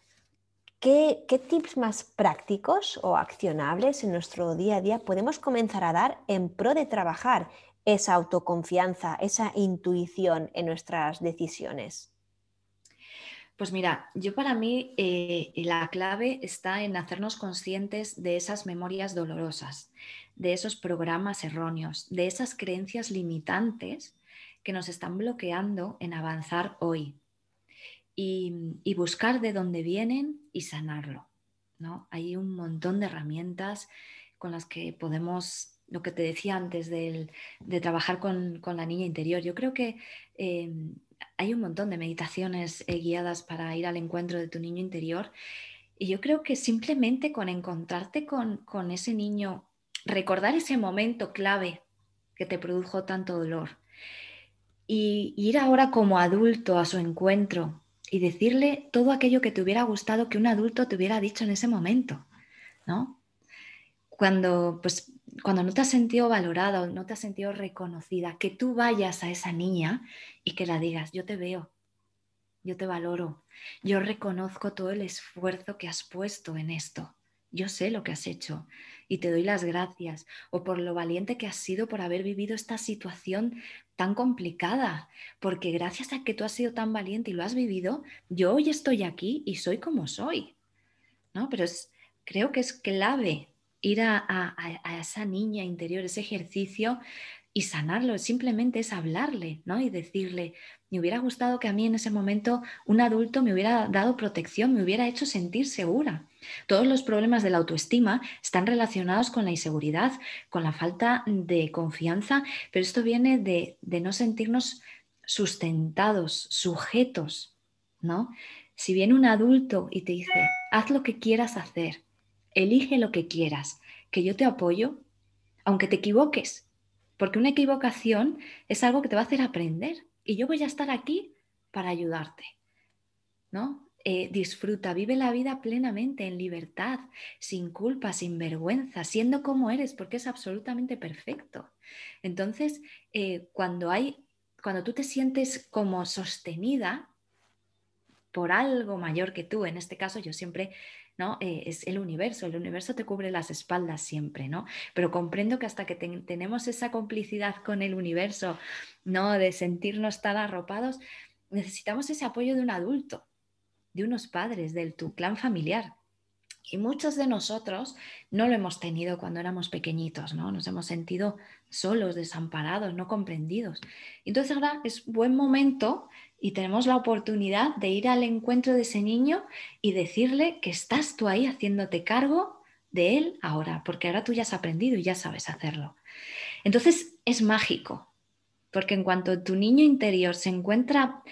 ¿Qué, tips más prácticos o accionables en nuestro día a día podemos comenzar a dar en pro de trabajar esa autoconfianza, esa intuición en nuestras decisiones? Pues mira, yo para mí eh, la clave está en hacernos conscientes de esas memorias dolorosas, de esos programas erróneos, de esas creencias limitantes que nos están bloqueando en avanzar hoy y, buscar de dónde vienen y sanarlo. ¿no? Hay un montón de herramientas con las que podemos, lo que te decía antes de trabajar con, la niña interior, yo creo que eh, hay un montón de meditaciones eh, guiadas para ir al encuentro de tu niño interior y yo creo que simplemente con encontrarte con, con ese niño, recordar ese momento clave que te produjo tanto dolor y ir ahora como adulto a su encuentro y decirle todo aquello que te hubiera gustado que un adulto te hubiera dicho en ese momento, ¿no? Cuando, pues, cuando no te has sentido valorada o no te has sentido reconocida, que tú vayas a esa niña y que la digas, yo te veo, yo te valoro, yo reconozco todo el esfuerzo que has puesto en esto, yo sé lo que has hecho y te doy las gracias, o por lo valiente que has sido por haber vivido esta situación tan complicada, porque gracias a que tú has sido tan valiente y lo has vivido, yo hoy estoy aquí y soy como soy. ¿no? Pero es, creo que es clave ir a, a, esa niña interior, ese ejercicio y sanarlo, simplemente es hablarle, ¿no? Y decirle, me hubiera gustado que a mí en ese momento un adulto me hubiera dado protección, me hubiera hecho sentir segura. Todos los problemas de la autoestima están relacionados con la inseguridad, con la falta de confianza, pero esto viene de, no sentirnos sustentados, sujetos, ¿no? Si viene un adulto y te dice, haz lo que quieras hacer, elige lo que quieras, que yo te apoyo, aunque te equivoques, porque una equivocación es algo que te va a hacer aprender y yo voy a estar aquí para ayudarte. ¿no? Eh, disfruta, vive la vida plenamente, en libertad, sin culpa, sin vergüenza, siendo como eres, porque es absolutamente perfecto. Entonces, eh, cuando hay, cuando tú te sientes como sostenida por algo mayor que tú, en este caso yo siempre ¿no? Eh, es el universo, el universo te cubre las espaldas siempre, ¿no? Pero comprendo que hasta que tenemos esa complicidad con el universo, ¿no? De sentirnos tan arropados, necesitamos ese apoyo de un adulto, de unos padres, de tu clan familiar. Y muchos de nosotros no lo hemos tenido cuando éramos pequeñitos, ¿no? Nos hemos sentido solos, desamparados, no comprendidos. Entonces ahora es buen momento y tenemos la oportunidad de ir al encuentro de ese niño y decirle que estás tú ahí haciéndote cargo de él ahora, porque ahora tú ya has aprendido y ya sabes hacerlo. Entonces es mágico, porque en cuanto tu niño interior se encuentra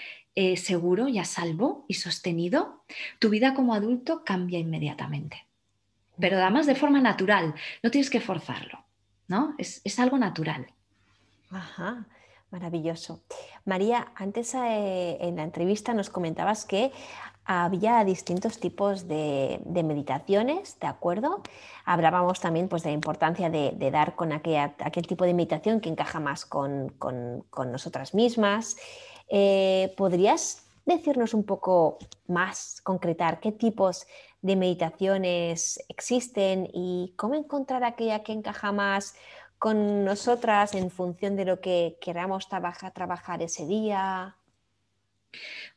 eh, seguro y a salvo y sostenido, tu vida como adulto cambia inmediatamente. Pero además de forma natural, no tienes que forzarlo, ¿no? Es, es algo natural. Ajá. Maravilloso. María, antes eh, en la entrevista nos comentabas que había distintos tipos de, meditaciones, ¿de acuerdo? Hablábamos también pues, de la importancia de, dar con aquel, tipo de meditación que encaja más con, nosotras mismas. Eh, ¿Podrías decirnos un poco más, concretar qué tipos de meditaciones existen y cómo encontrar aquella que encaja más con nosotras en función de lo que queramos trabajar, ese día?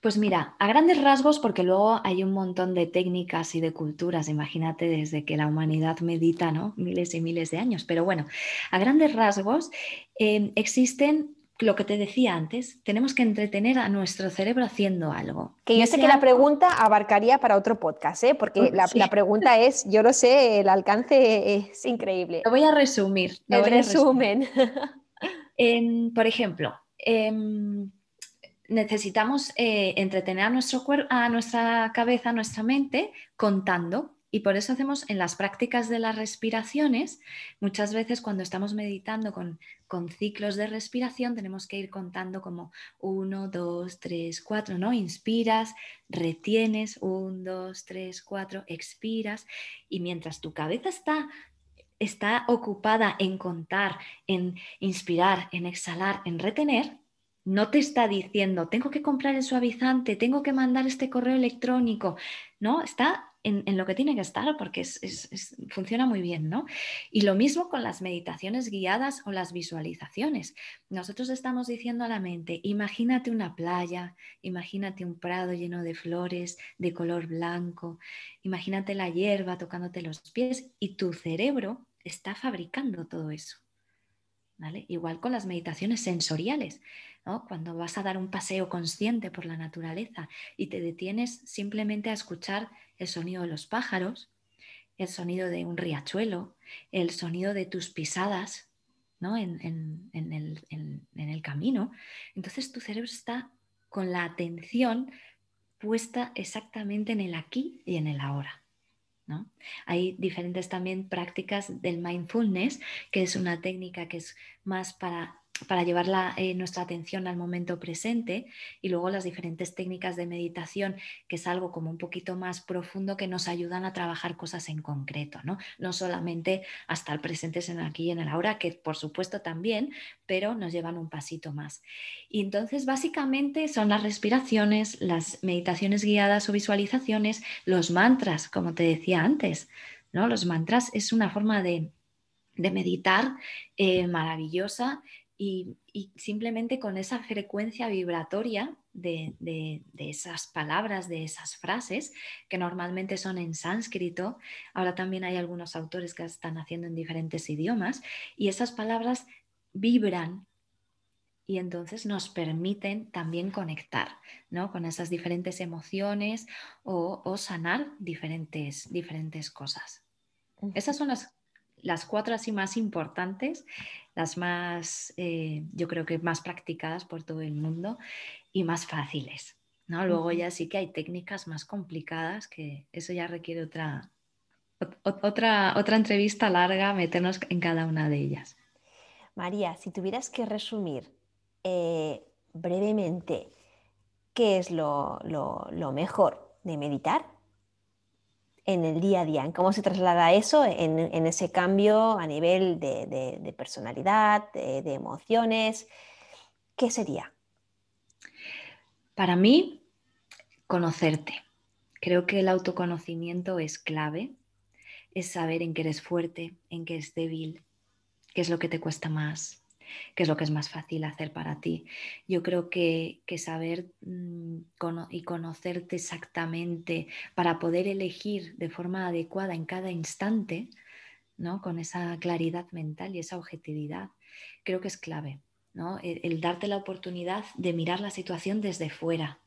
Pues mira, a grandes rasgos, porque luego hay un montón de técnicas y de culturas, imagínate desde que la humanidad medita, ¿no? Miles y miles de años, pero bueno, a grandes rasgos eh, existen lo que te decía antes, tenemos que entretener a nuestro cerebro haciendo algo. Que yo sé que la pregunta abarcaría para otro podcast, ¿eh? porque la, pregunta es, yo lo sé, el alcance es increíble. Lo voy a resumir. el resumen. por ejemplo, em, necesitamos eh, entretener a, nuestro a nuestra cabeza, a nuestra mente, contando y por eso hacemos en las prácticas de las respiraciones, muchas veces cuando estamos meditando con, con ciclos de respiración, tenemos que ir contando como 1, 2, 3, 4, ¿no? Inspiras, retienes, 1, 2, 3, 4, expiras. Y mientras tu cabeza está está ocupada en contar, en inspirar, en exhalar, en retener, no te está diciendo, tengo que comprar el suavizante, tengo que mandar este correo electrónico, ¿no? Está en, lo que tiene que estar porque funciona muy bien, ¿no? Y lo mismo con las meditaciones guiadas o las visualizaciones. Nosotros estamos diciendo a la mente, imagínate una playa, imagínate un prado lleno de flores de color blanco, imagínate la hierba tocándote los pies y tu cerebro está fabricando todo eso. Igual con las meditaciones sensoriales. Cuando vas a dar un paseo consciente por la naturaleza y te detienes simplemente a escuchar el sonido de los pájaros, el sonido de un riachuelo, el sonido de tus pisadas en, el, camino, entonces tu cerebro está con la atención puesta exactamente en el aquí y en el ahora. Hay diferentes también prácticas del mindfulness, que es una técnica que es más para para llevar eh, nuestra atención al momento presente y luego las diferentes técnicas de meditación, que es algo como un poquito más profundo que nos ayudan a trabajar cosas en concreto, no, no solamente a estar presentes en aquí y en el ahora, que por supuesto también, pero nos llevan un pasito más. Y entonces básicamente son las respiraciones, las meditaciones guiadas o visualizaciones, los mantras, como te decía antes. ¿no? Los mantras es una forma de, meditar eh, maravillosa y, simplemente con esa frecuencia vibratoria de, esas palabras, de esas frases, que normalmente son en sánscrito, ahora también hay algunos autores que están haciendo en diferentes idiomas, y esas palabras vibran y entonces nos permiten también conectar ¿no? con esas diferentes emociones o, sanar diferentes, diferentes cosas. Esas son las, las cuatro así más importantes, las más, eh, yo creo que más practicadas por todo el mundo y más fáciles. ¿no? Luego ya sí que hay técnicas más complicadas que eso ya requiere otra, otra, otra entrevista larga, meternos en cada una de ellas. María, si tuvieras que resumir eh, brevemente qué es lo, mejor de meditar en el día a día, en cómo se traslada eso en, ese cambio a nivel de, personalidad, de, emociones, ¿qué sería? Para mí, conocerte. Creo que el autoconocimiento es clave, es saber en qué eres fuerte, en qué es débil, qué es lo que te cuesta más, qué es lo que es más fácil hacer para ti. Yo creo que, saber mm, y conocerte exactamente para poder elegir de forma adecuada en cada instante, ¿no? con esa claridad mental y esa objetividad, creo que es clave. ¿no? El, darte la oportunidad de mirar la situación desde fuera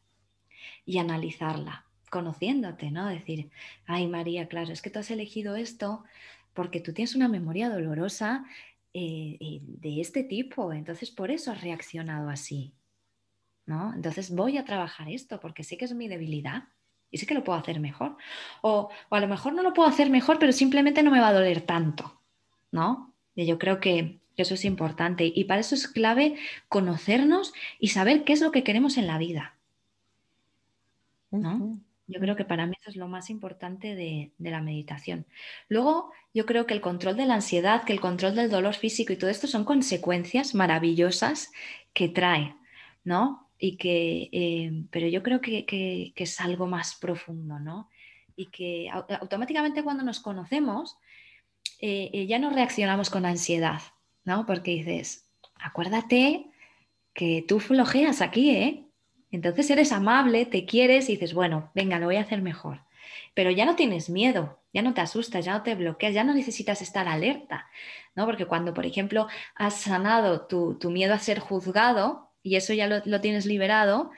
y analizarla, conociéndote, ¿no? Decir, ay María, claro, es que tú has elegido esto porque tú tienes una memoria dolorosa eh, eh, de este tipo, entonces por eso has reaccionado así. ¿no? Entonces voy a trabajar esto porque sé que es mi debilidad y sé que lo puedo hacer mejor. O, a lo mejor no lo puedo hacer mejor, pero simplemente no me va a doler tanto. ¿no? Y yo creo que eso es importante y para eso es clave conocernos y saber qué es lo que queremos en la vida. ¿no? Yo creo que para mí eso es lo más importante de, la meditación. Luego, yo creo que el control de la ansiedad, que el control del dolor físico y todo esto son consecuencias maravillosas que trae, ¿no? Y que, eh, pero yo creo que, es algo más profundo, ¿no? Y que automáticamente cuando nos conocemos, eh, eh, ya no reaccionamos con ansiedad, ¿no? Porque dices, acuérdate que tú flojeas aquí, ¿eh? Entonces eres amable, te quieres y dices, bueno, venga, lo voy a hacer mejor. Pero ya no tienes miedo, ya no te asustas, ya no te bloqueas, ya no necesitas estar alerta, ¿no? Porque cuando, por ejemplo, has sanado tu, miedo a ser juzgado y eso ya lo, tienes liberado,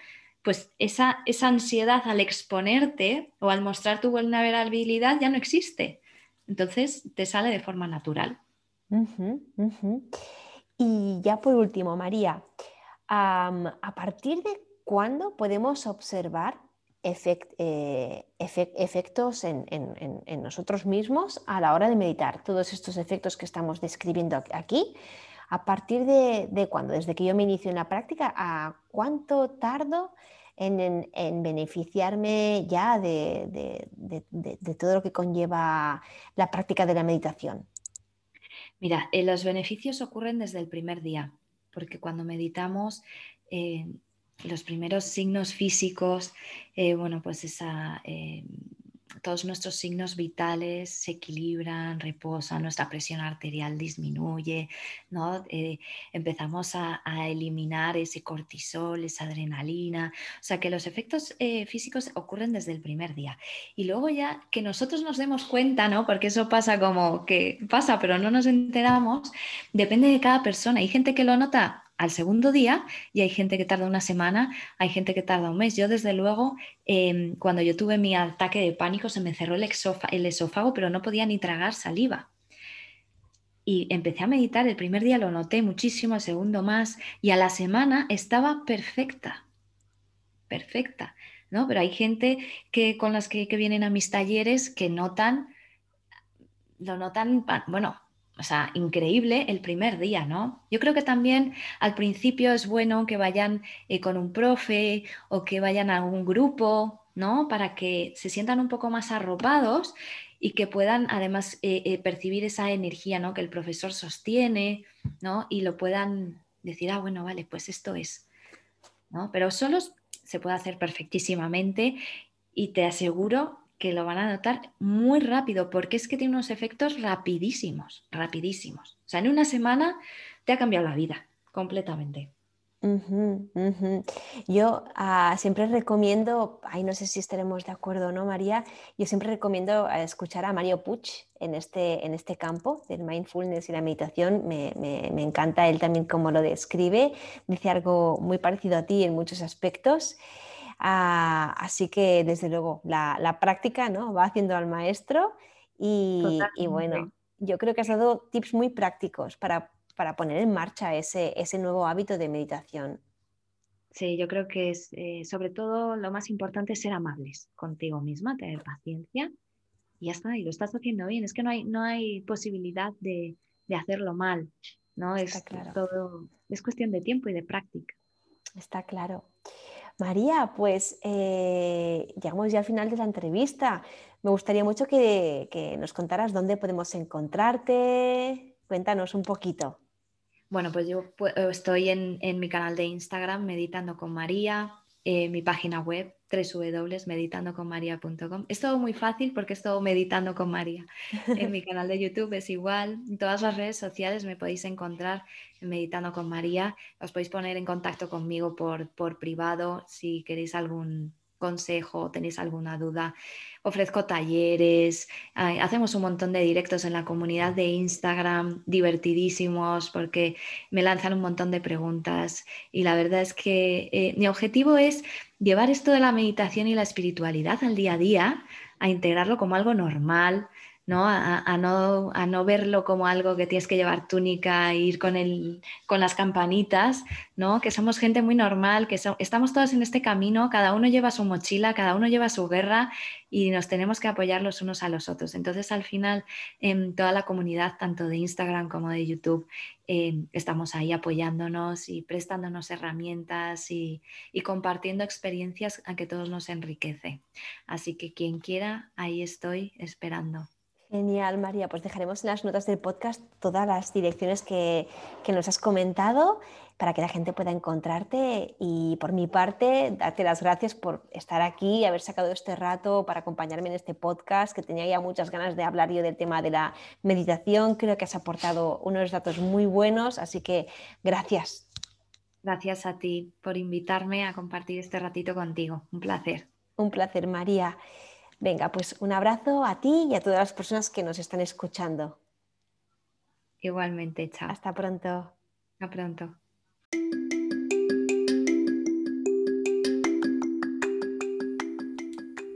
pues esa, esa ansiedad al exponerte o al mostrar tu vulnerabilidad ya no existe. Entonces te sale de forma natural. Y ya por último, María, a partir de ¿Cuándo podemos observar eh, efectos en, nosotros mismos a la hora de meditar? Todos estos efectos que estamos describiendo aquí, ¿a partir de, cuándo? Desde que yo me inicio en la práctica, ¿a cuánto tardo en, beneficiarme ya de, todo lo que conlleva la práctica de la meditación? Mira, eh, los beneficios ocurren desde el primer día, porque cuando meditamos eh, los primeros signos físicos, eh, bueno, pues esa, eh, todos nuestros signos vitales se equilibran, reposan, nuestra presión arterial disminuye, ¿no? Eh, empezamos a, eliminar ese cortisol, esa adrenalina, o sea que los efectos físicos ocurren desde el primer día. Y luego ya que nosotros nos demos cuenta, ¿no? Porque eso pasa como que pasa, pero no nos enteramos, depende de cada persona. Hay gente que lo nota al segundo día y hay gente que tarda una semana, hay gente que tarda un mes. Yo desde luego, em, cuando yo tuve mi ataque de pánico, se me cerró el, esófago, pero no podía ni tragar saliva. Y empecé a meditar, el primer día lo noté muchísimo, el segundo más, y a la semana estaba perfecta, perfecta, ¿no? Pero hay gente que con las que, que vienen a mis talleres que notan, lo notan, bueno, o sea, increíble el primer día, ¿no? Yo creo que también al principio es bueno que vayan eh, con un profe o que vayan a un grupo, ¿no? Para que se sientan un poco más arropados y que puedan además eh, eh, percibir esa energía, ¿no? Que el profesor sostiene, ¿no? Y lo puedan decir, ah, bueno, vale, pues esto es, ¿no? Pero solos se puede hacer perfectísimamente y te aseguro que lo van a notar muy rápido, porque es que tiene unos efectos rapidísimos, rapidísimos. O sea, en una semana te ha cambiado la vida completamente. Yo ah, siempre recomiendo, ay, no sé si estaremos de acuerdo o no, María, yo siempre recomiendo eh, escuchar a Mario Puch en este, en este campo del mindfulness y la meditación. Me, encanta él también cómo lo describe, dice algo muy parecido a ti en muchos aspectos. Ah, así que, desde luego, la, práctica ¿no? va haciendo al maestro y, y bueno, yo creo que has dado tips muy prácticos para para poner en marcha ese, ese nuevo hábito de meditación. Sí, yo creo que es eh, sobre todo lo más importante es ser amables contigo misma, tener paciencia y ya está, y lo estás haciendo bien. Es que no hay, no hay posibilidad de, hacerlo mal, ¿no? es, claro. todo, es cuestión de tiempo y de práctica. Está claro. María, pues eh, llegamos ya al final de la entrevista. Me gustaría mucho que, nos contaras dónde podemos encontrarte. Cuéntanos un poquito. Bueno, pues yo eh, estoy en, mi canal de Instagram, Meditando con María, eh, mi página web, www.meditandoconmaria.com. Es todo muy fácil porque es todo Meditando con María. En mi canal de YouTube es igual. En todas las redes sociales me podéis encontrar en Meditando con María. Os podéis poner en contacto conmigo por, por privado si queréis algún consejo, tenéis alguna duda, ofrezco talleres, hacemos un montón de directos en la comunidad de Instagram, divertidísimos, porque me lanzan un montón de preguntas. Y la verdad es que eh, mi objetivo es llevar esto de la meditación y la espiritualidad al día a día, a integrarlo como algo normal, ¿no? A, no, a no verlo como algo que tienes que llevar túnica ir con, el, con las campanitas, ¿no? que somos gente muy normal, que estamos todos en este camino, cada uno lleva su mochila, cada uno lleva su guerra y nos tenemos que apoyar los unos a los otros. Entonces, al final, en toda la comunidad, tanto de Instagram como de YouTube, eh, estamos ahí apoyándonos y prestándonos herramientas y, y compartiendo experiencias a que todos nos enriquece. Así que quien quiera, ahí estoy esperando. Genial, María. Pues dejaremos en las notas del podcast todas las direcciones que, nos has comentado para que la gente pueda encontrarte. Y por mi parte, darte las gracias por estar aquí, y haber sacado este rato para acompañarme en este podcast, que tenía ya muchas ganas de hablar yo del tema de la meditación. Creo que has aportado unos datos muy buenos, así que gracias. Gracias a ti por invitarme a compartir este ratito contigo. Un placer. Un placer, María. Venga, pues un abrazo a ti y a todas las personas que nos están escuchando. Igualmente, chao. Hasta pronto. Hasta pronto.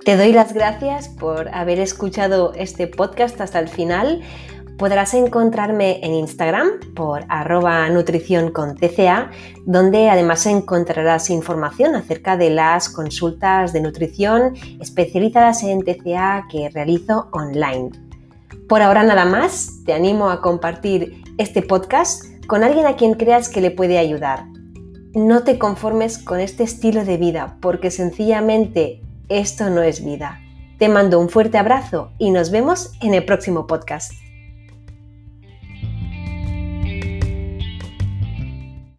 Te doy las gracias por haber escuchado este podcast hasta el final. Podrás encontrarme en Instagram por arroba nutrición con TCA, donde además encontrarás información acerca de las consultas de nutrición especializadas en TCA que realizo online. Por ahora nada más, te animo a compartir este podcast con alguien a quien creas que le puede ayudar. No te conformes con este estilo de vida porque sencillamente esto no es vida. Te mando un fuerte abrazo y nos vemos en el próximo podcast.